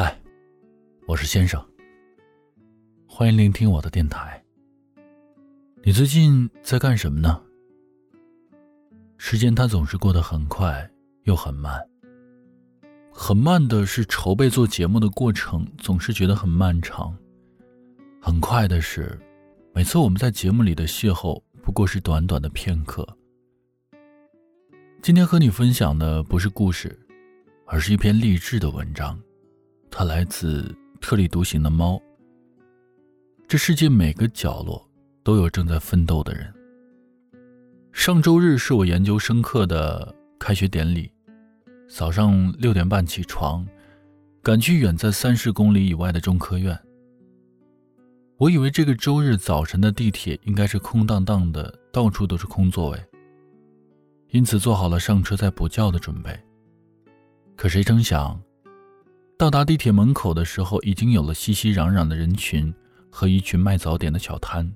嗨，我是先生，欢迎聆听我的电台。你最近在干什么呢？时间它总是过得很快又很慢。很慢的是筹备做节目的过程，总是觉得很漫长；很快的是，每次我们在节目里的邂逅不过是短短的片刻。今天和你分享的不是故事，而是一篇励志的文章。它来自特立独行的猫。这世界每个角落都有正在奋斗的人。上周日是我研究生课的开学典礼，早上六点半起床，赶去远在三十公里以外的中科院。我以为这个周日早晨的地铁应该是空荡荡的，到处都是空座位，因此做好了上车再补觉的准备。可谁成想。到达地铁门口的时候，已经有了熙熙攘攘的人群和一群卖早点的小摊，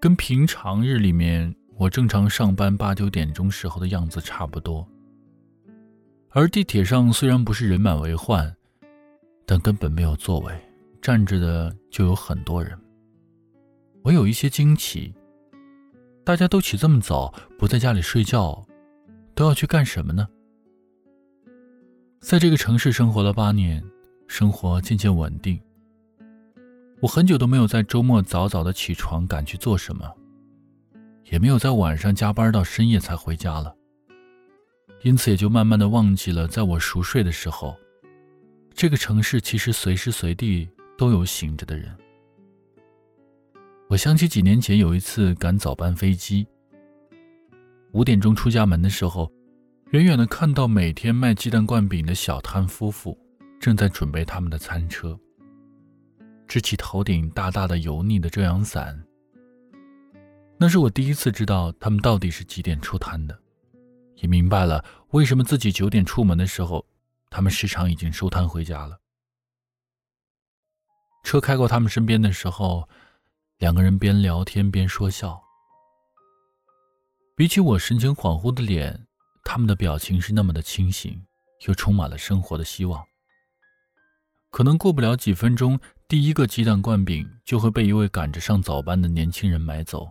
跟平常日里面我正常上班八九点钟时候的样子差不多。而地铁上虽然不是人满为患，但根本没有座位，站着的就有很多人。我有一些惊奇，大家都起这么早，不在家里睡觉，都要去干什么呢？在这个城市生活了八年，生活渐渐稳定。我很久都没有在周末早早的起床赶去做什么，也没有在晚上加班到深夜才回家了。因此，也就慢慢的忘记了，在我熟睡的时候，这个城市其实随时随地都有醒着的人。我想起几年前有一次赶早班飞机，五点钟出家门的时候。远远的看到每天卖鸡蛋灌饼的小摊夫妇，正在准备他们的餐车。支起头顶大大的油腻的遮阳伞。那是我第一次知道他们到底是几点出摊的，也明白了为什么自己九点出门的时候，他们时常已经收摊回家了。车开过他们身边的时候，两个人边聊天边说笑。比起我神情恍惚的脸。他们的表情是那么的清醒，又充满了生活的希望。可能过不了几分钟，第一个鸡蛋灌饼就会被一位赶着上早班的年轻人买走。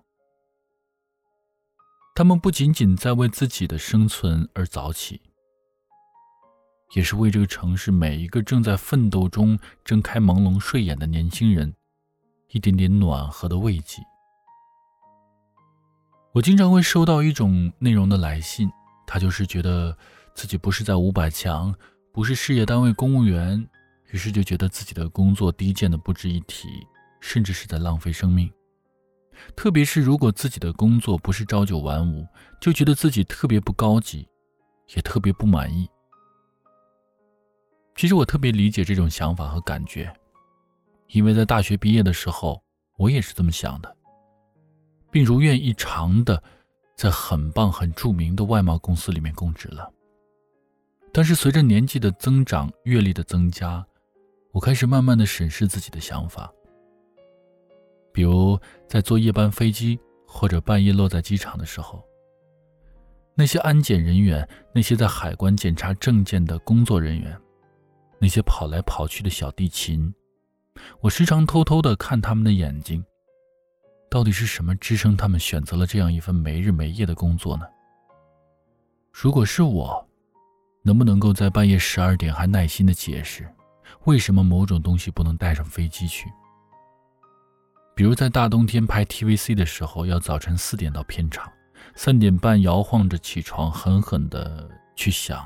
他们不仅仅在为自己的生存而早起，也是为这个城市每一个正在奋斗中睁开朦胧睡眼的年轻人一点点暖和的慰藉。我经常会收到一种内容的来信。他就是觉得自己不是在五百强，不是事业单位公务员，于是就觉得自己的工作低贱的不值一提，甚至是在浪费生命。特别是如果自己的工作不是朝九晚五，就觉得自己特别不高级，也特别不满意。其实我特别理解这种想法和感觉，因为在大学毕业的时候，我也是这么想的，并如愿以偿的。在很棒、很著名的外贸公司里面供职了。但是随着年纪的增长、阅历的增加，我开始慢慢的审视自己的想法。比如在坐夜班飞机或者半夜落在机场的时候，那些安检人员、那些在海关检查证件的工作人员、那些跑来跑去的小地勤，我时常偷偷的看他们的眼睛。到底是什么支撑他们选择了这样一份没日没夜的工作呢？如果是我，能不能够在半夜十二点还耐心的解释，为什么某种东西不能带上飞机去？比如在大冬天拍 TVC 的时候，要早晨四点到片场，三点半摇晃着起床，狠狠的去想，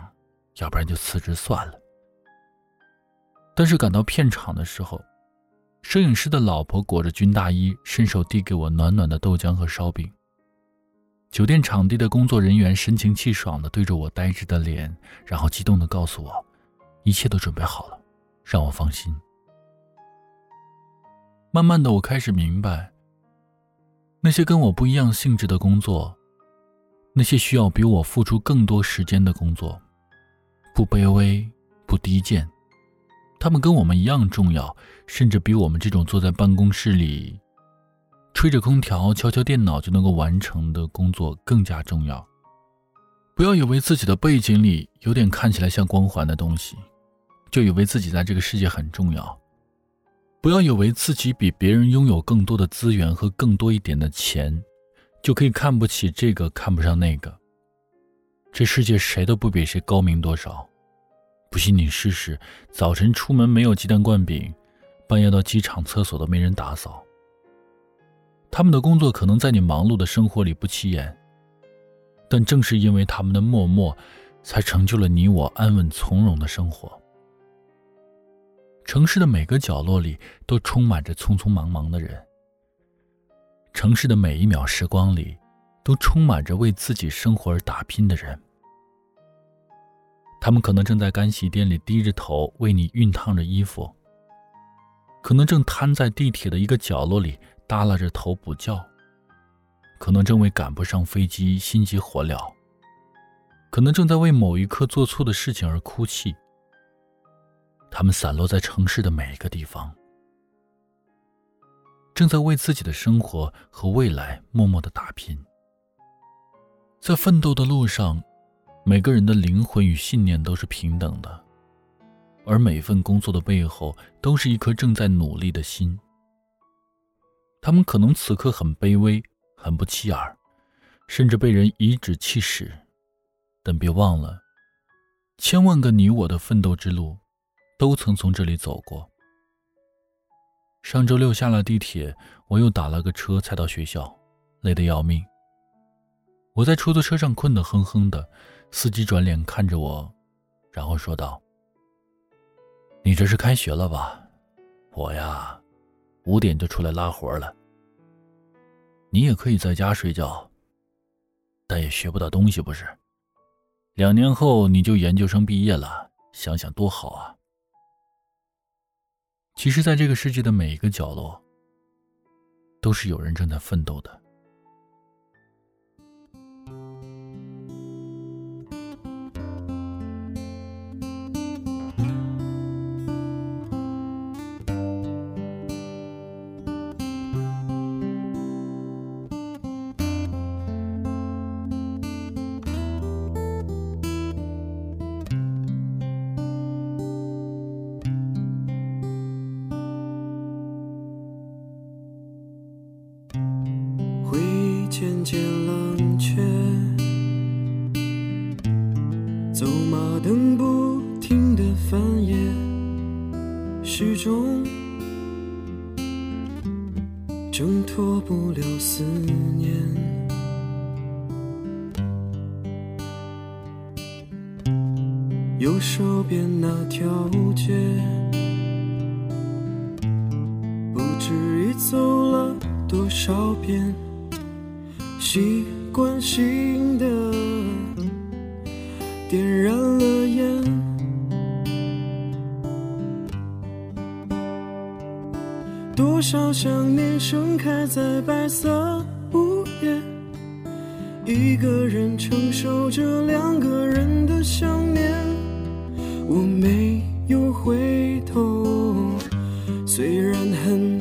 要不然就辞职算了。但是赶到片场的时候，摄影师的老婆裹着军大衣，伸手递给我暖暖的豆浆和烧饼。酒店场地的工作人员神清气爽地对着我呆滞的脸，然后激动地告诉我，一切都准备好了，让我放心。慢慢的，我开始明白，那些跟我不一样性质的工作，那些需要比我付出更多时间的工作，不卑微，不低贱。他们跟我们一样重要，甚至比我们这种坐在办公室里，吹着空调、敲敲电脑就能够完成的工作更加重要。不要以为自己的背景里有点看起来像光环的东西，就以为自己在这个世界很重要。不要以为自己比别人拥有更多的资源和更多一点的钱，就可以看不起这个看不上那个。这世界谁都不比谁高明多少。不信你试试，早晨出门没有鸡蛋灌饼，半夜到机场厕所都没人打扫。他们的工作可能在你忙碌的生活里不起眼，但正是因为他们的默默，才成就了你我安稳从容的生活。城市的每个角落里都充满着匆匆忙忙的人，城市的每一秒时光里，都充满着为自己生活而打拼的人。他们可能正在干洗店里低着头为你熨烫着衣服，可能正瘫在地铁的一个角落里耷拉着头补觉，可能正为赶不上飞机心急火燎，可能正在为某一刻做错的事情而哭泣。他们散落在城市的每一个地方，正在为自己的生活和未来默默的打拼。在奋斗的路上，每个人的灵魂与信念都是平等的，而每份工作的背后，都是一颗正在努力的心。他们可能此刻很卑微，很不起眼，甚至被人颐指气使，但别忘了，千万个你我的奋斗之路。都曾从这里走过。上周六下了地铁，我又打了个车才到学校，累得要命。我在出租车上困得哼哼的，司机转脸看着我，然后说道：“你这是开学了吧？我呀，五点就出来拉活了。你也可以在家睡觉，但也学不到东西，不是？两年后你就研究生毕业了，想想多好啊！”其实，在这个世界的每一个角落，都是有人正在奋斗的。渐渐冷却，走马灯不停的翻页，始终挣脱不了思念。右手边那条街，不知已走了多少遍。习惯性的点燃了烟，多少想念盛开在白色午夜，一个人承受着两个人的想念，我没有回头，虽然很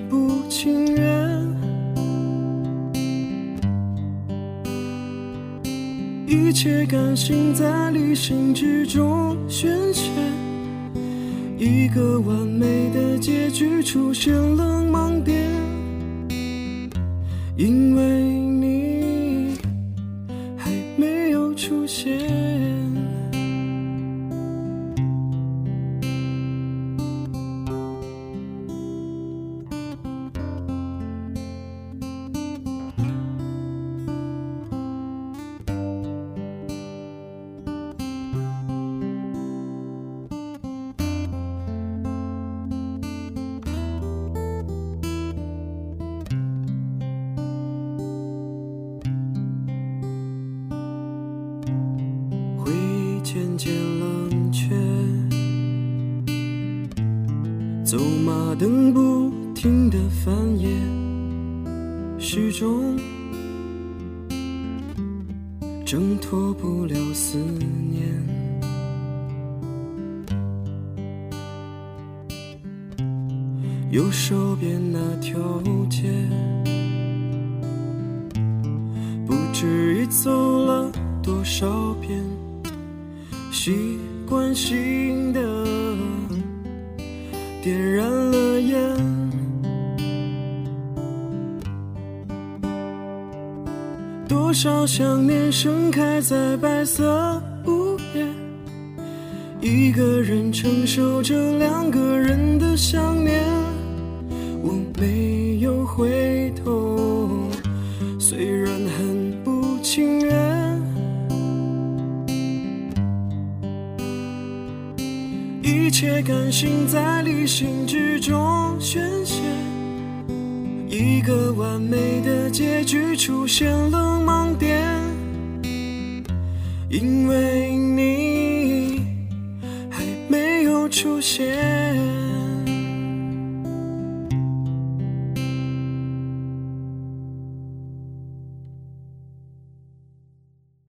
切感性在理性之中宣泄，一个完美的结局出现了盲点，因为灯不停的翻页，始终挣脱不了思念。右手边那条街，不知已走了多少遍。习惯性的点燃了烟多少想念盛开在白色屋檐一个人承受着两个人的想念我没有回头虽然很不情愿。一切感性在理性之中宣泄。一个完美的结局出现了盲点，因为你还没有出现。